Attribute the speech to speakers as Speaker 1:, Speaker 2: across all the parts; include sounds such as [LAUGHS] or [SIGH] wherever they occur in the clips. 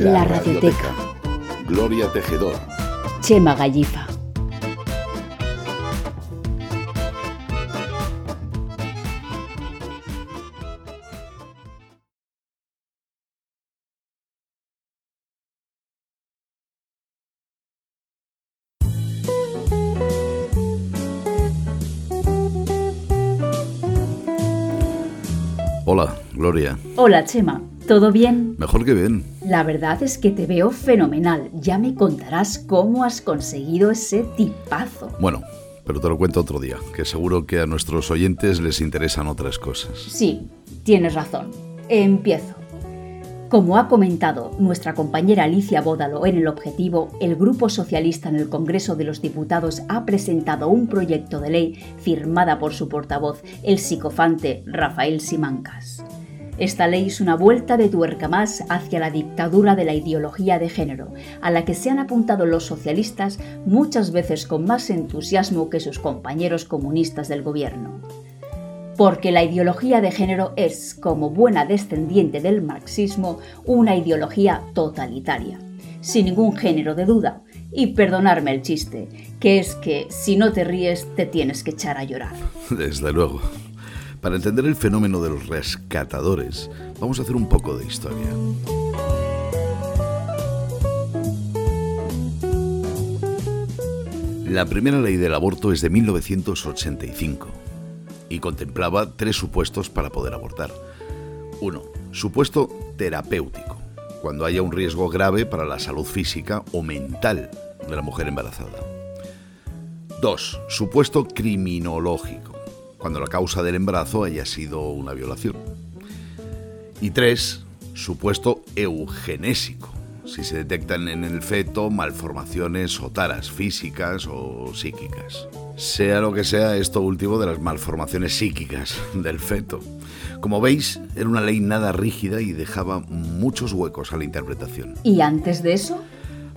Speaker 1: La, radioteca. Gloria Tejedor.
Speaker 2: Chema Gallifa.
Speaker 1: Hola, Gloria.
Speaker 2: Hola, Chema. ¿Todo bien?
Speaker 1: Mejor que bien.
Speaker 2: La verdad es que te veo fenomenal. Ya me contarás cómo has conseguido ese tipazo.
Speaker 1: Bueno, pero te lo cuento otro día, que seguro que a nuestros oyentes les interesan otras cosas.
Speaker 2: Sí, tienes razón. Empiezo. Como ha comentado nuestra compañera Alicia Bódalo en el objetivo, el Grupo Socialista en el Congreso de los Diputados ha presentado un proyecto de ley firmada por su portavoz, el psicofante Rafael Simancas. Esta ley es una vuelta de tuerca más hacia la dictadura de la ideología de género, a la que se han apuntado los socialistas muchas veces con más entusiasmo que sus compañeros comunistas del gobierno porque la ideología de género es, como buena descendiente del marxismo, una ideología totalitaria, sin ningún género de duda. Y perdonarme el chiste, que es que si no te ríes te tienes que echar a llorar.
Speaker 1: Desde luego. Para entender el fenómeno de los rescatadores, vamos a hacer un poco de historia. La primera ley del aborto es de 1985 y contemplaba tres supuestos para poder abortar. Uno, Supuesto terapéutico, cuando haya un riesgo grave para la salud física o mental de la mujer embarazada. Dos, Supuesto criminológico, cuando la causa del embarazo haya sido una violación. Y tres, Supuesto eugenésico, si se detectan en el feto malformaciones o taras físicas o psíquicas. Sea lo que sea esto último de las malformaciones psíquicas [LAUGHS] del feto. Como veis, era una ley nada rígida y dejaba muchos huecos a la interpretación.
Speaker 2: ¿Y antes de eso?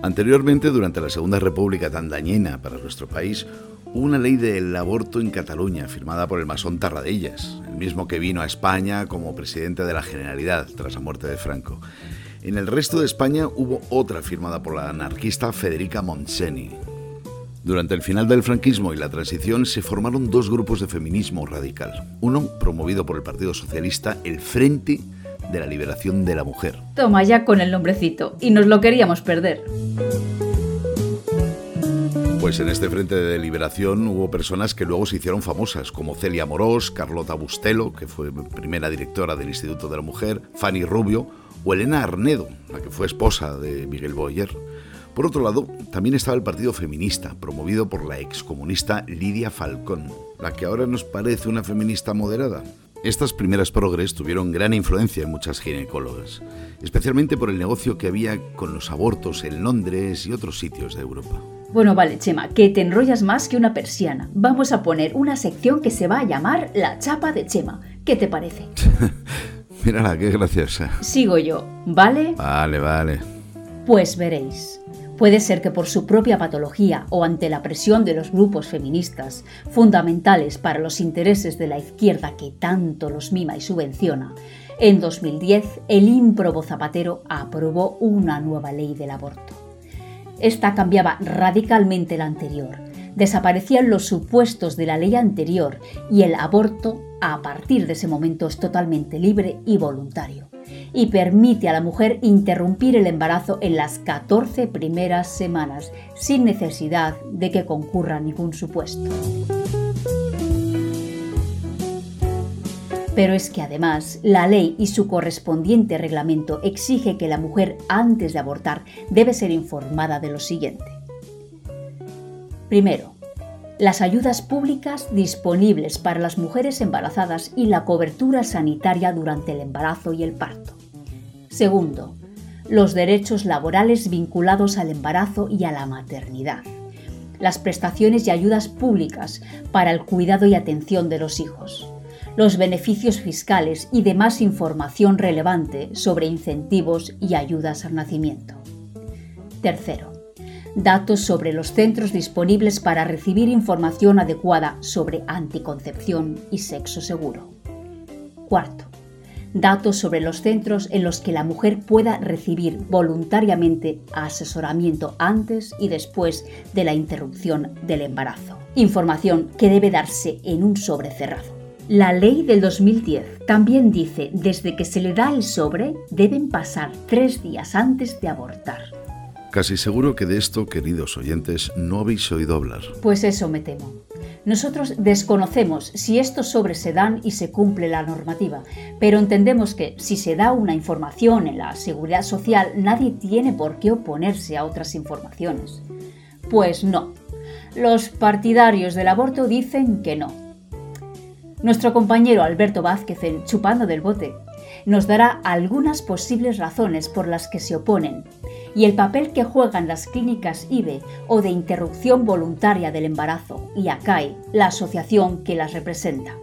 Speaker 1: Anteriormente, durante la Segunda República tan dañina para nuestro país, una ley del aborto en Cataluña firmada por el masón Tarradellas, el mismo que vino a España como presidente de la Generalidad tras la muerte de Franco. En el resto de España hubo otra firmada por la anarquista Federica Montseny. Durante el final del franquismo y la transición se formaron dos grupos de feminismo radical. Uno, promovido por el Partido Socialista, el Frente de la Liberación de la Mujer.
Speaker 2: Toma ya con el nombrecito, y nos lo queríamos perder.
Speaker 1: Pues en este Frente de Liberación hubo personas que luego se hicieron famosas, como Celia Morós, Carlota Bustelo, que fue primera directora del Instituto de la Mujer, Fanny Rubio, o Elena Arnedo, la que fue esposa de Miguel Boyer. Por otro lado, también estaba el Partido Feminista, promovido por la excomunista Lidia Falcón, la que ahora nos parece una feminista moderada. Estas primeras progres tuvieron gran influencia en muchas ginecólogas, especialmente por el negocio que había con los abortos en Londres y otros sitios de Europa.
Speaker 2: Bueno, vale, Chema, que te enrollas más que una persiana. Vamos a poner una sección que se va a llamar La Chapa de Chema. ¿Qué te parece? [LAUGHS]
Speaker 1: Mírala, qué graciosa.
Speaker 2: Sigo yo, ¿vale?
Speaker 1: Vale, vale.
Speaker 2: Pues veréis. Puede ser que por su propia patología o ante la presión de los grupos feministas, fundamentales para los intereses de la izquierda que tanto los mima y subvenciona, en 2010 el ímprobo Zapatero aprobó una nueva ley del aborto. Esta cambiaba radicalmente la anterior, desaparecían los supuestos de la ley anterior y el aborto a partir de ese momento es totalmente libre y voluntario y permite a la mujer interrumpir el embarazo en las 14 primeras semanas sin necesidad de que concurra ningún supuesto. Pero es que además la ley y su correspondiente reglamento exige que la mujer antes de abortar debe ser informada de lo siguiente. Primero, las ayudas públicas disponibles para las mujeres embarazadas y la cobertura sanitaria durante el embarazo y el parto. Segundo, los derechos laborales vinculados al embarazo y a la maternidad. Las prestaciones y ayudas públicas para el cuidado y atención de los hijos. Los beneficios fiscales y demás información relevante sobre incentivos y ayudas al nacimiento. Tercero, datos sobre los centros disponibles para recibir información adecuada sobre anticoncepción y sexo seguro. Cuarto, datos sobre los centros en los que la mujer pueda recibir voluntariamente asesoramiento antes y después de la interrupción del embarazo. Información que debe darse en un sobre cerrado. La ley del 2010 también dice desde que se le da el sobre deben pasar tres días antes de abortar.
Speaker 1: Casi seguro que de esto, queridos oyentes, no habéis oído hablar.
Speaker 2: Pues eso me temo. Nosotros desconocemos si estos sobres se dan y se cumple la normativa, pero entendemos que si se da una información en la seguridad social, nadie tiene por qué oponerse a otras informaciones. Pues no. Los partidarios del aborto dicen que no. Nuestro compañero Alberto Vázquez en Chupando del Bote nos dará algunas posibles razones por las que se oponen y el papel que juegan las clínicas IBE o de interrupción voluntaria del embarazo y ACAI, la asociación que las representa.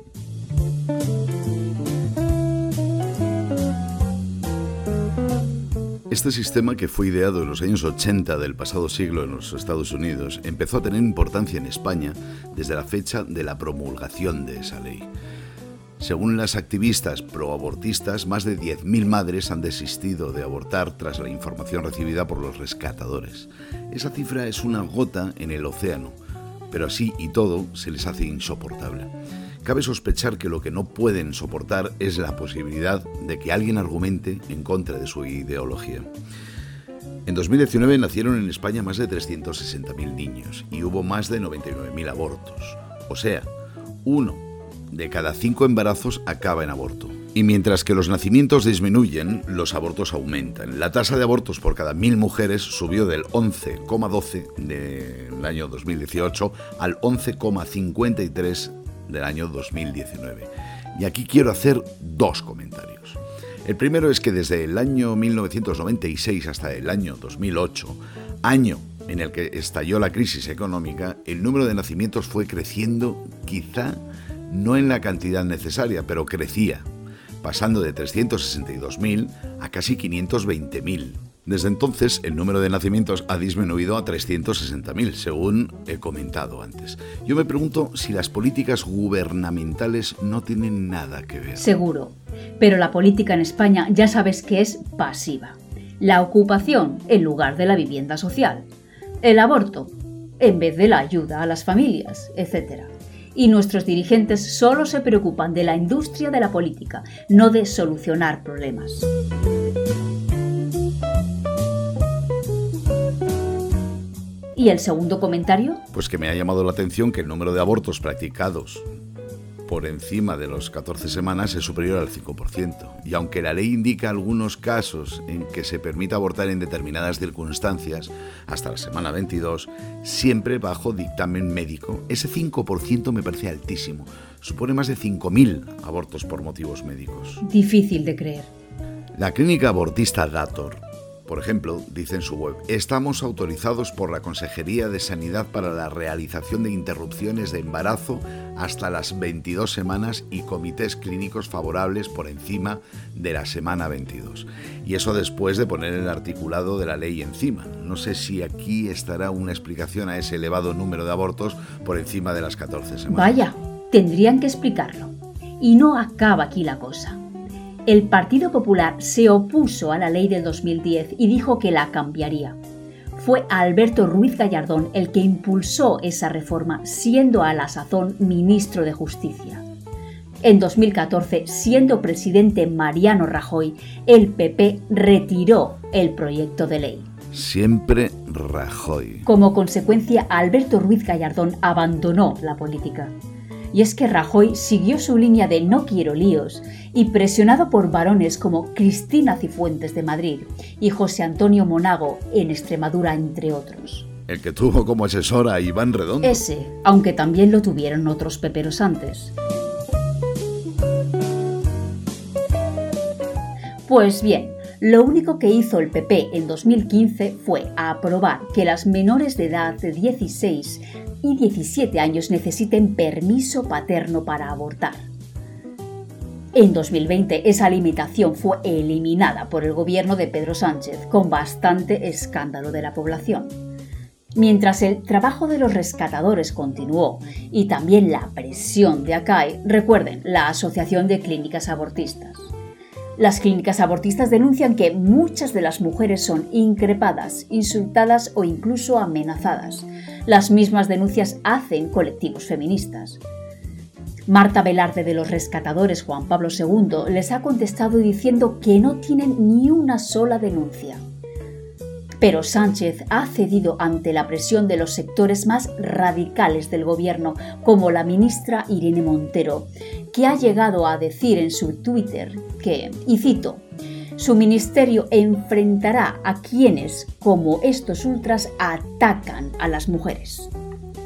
Speaker 1: Este sistema, que fue ideado en los años 80 del pasado siglo en los Estados Unidos, empezó a tener importancia en España desde la fecha de la promulgación de esa ley. Según las activistas proabortistas, más de 10.000 madres han desistido de abortar tras la información recibida por los rescatadores. Esa cifra es una gota en el océano, pero así y todo se les hace insoportable. Cabe sospechar que lo que no pueden soportar es la posibilidad de que alguien argumente en contra de su ideología. En 2019 nacieron en España más de 360.000 niños y hubo más de 99.000 abortos. O sea, uno de cada cinco embarazos acaba en aborto. Y mientras que los nacimientos disminuyen, los abortos aumentan. La tasa de abortos por cada mil mujeres subió del 11,12 del año 2018 al 11,53 del año 2019. Y aquí quiero hacer dos comentarios. El primero es que desde el año 1996 hasta el año 2008, año en el que estalló la crisis económica, el número de nacimientos fue creciendo quizá no en la cantidad necesaria, pero crecía, pasando de 362.000 a casi 520.000. Desde entonces, el número de nacimientos ha disminuido a 360.000, según he comentado antes. Yo me pregunto si las políticas gubernamentales no tienen nada que ver.
Speaker 2: Seguro, pero la política en España ya sabes que es pasiva. La ocupación en lugar de la vivienda social. El aborto en vez de la ayuda a las familias, etc y nuestros dirigentes solo se preocupan de la industria de la política, no de solucionar problemas. ¿Y el segundo comentario?
Speaker 1: Pues que me ha llamado la atención que el número de abortos practicados por encima de los 14 semanas es superior al 5%. Y aunque la ley indica algunos casos en que se permite abortar en determinadas circunstancias, hasta la semana 22, siempre bajo dictamen médico, ese 5% me parece altísimo. Supone más de 5.000 abortos por motivos médicos.
Speaker 2: Difícil de creer.
Speaker 1: La clínica abortista Dator por ejemplo, dice en su web, estamos autorizados por la Consejería de Sanidad para la realización de interrupciones de embarazo hasta las 22 semanas y comités clínicos favorables por encima de la semana 22. Y eso después de poner el articulado de la ley encima. No sé si aquí estará una explicación a ese elevado número de abortos por encima de las 14 semanas.
Speaker 2: Vaya, tendrían que explicarlo. Y no acaba aquí la cosa. El Partido Popular se opuso a la ley del 2010 y dijo que la cambiaría. Fue Alberto Ruiz Gallardón el que impulsó esa reforma, siendo a la sazón ministro de Justicia. En 2014, siendo presidente Mariano Rajoy, el PP retiró el proyecto de ley.
Speaker 1: Siempre Rajoy.
Speaker 2: Como consecuencia, Alberto Ruiz Gallardón abandonó la política y es que Rajoy siguió su línea de no quiero líos y presionado por varones como Cristina Cifuentes de Madrid y José Antonio Monago en Extremadura, entre otros.
Speaker 1: El que tuvo como asesor a Iván Redondo.
Speaker 2: Ese, aunque también lo tuvieron otros peperos antes. Pues bien, lo único que hizo el PP en 2015 fue aprobar que las menores de edad de 16 y 17 años necesiten permiso paterno para abortar. En 2020 esa limitación fue eliminada por el gobierno de Pedro Sánchez con bastante escándalo de la población. Mientras el trabajo de los rescatadores continuó y también la presión de ACAI, recuerden, la Asociación de Clínicas Abortistas. Las clínicas abortistas denuncian que muchas de las mujeres son increpadas, insultadas o incluso amenazadas. Las mismas denuncias hacen colectivos feministas. Marta Velarde de los Rescatadores Juan Pablo II les ha contestado diciendo que no tienen ni una sola denuncia. Pero Sánchez ha cedido ante la presión de los sectores más radicales del gobierno, como la ministra Irene Montero, que ha llegado a decir en su Twitter que, y cito, su ministerio enfrentará a quienes, como estos ultras, atacan a las mujeres.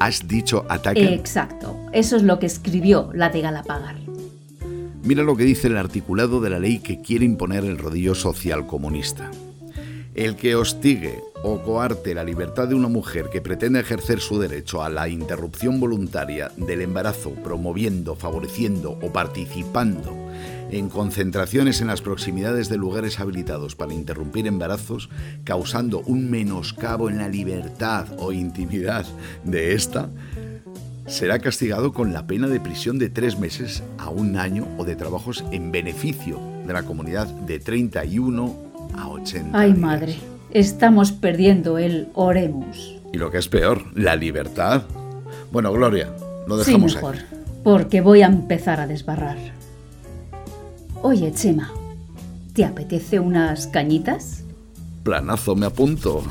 Speaker 1: ¿Has dicho atacan?
Speaker 2: Exacto, eso es lo que escribió la de Galapagar.
Speaker 1: Mira lo que dice el articulado de la ley que quiere imponer el rodillo social comunista. El que hostigue o coarte la libertad de una mujer que pretende ejercer su derecho a la interrupción voluntaria del embarazo, promoviendo, favoreciendo o participando en concentraciones en las proximidades de lugares habilitados para interrumpir embarazos, causando un menoscabo en la libertad o intimidad de esta, será castigado con la pena de prisión de tres meses a un año o de trabajos en beneficio de la comunidad de 31 a 80.
Speaker 2: Ay, madre, estamos perdiendo el oremos.
Speaker 1: Y lo que es peor, la libertad. Bueno, Gloria, lo dejamos
Speaker 2: sí, mejor, porque voy a empezar a desbarrar. Oye, Chema, ¿te apetece unas cañitas?
Speaker 1: Planazo, me apunto.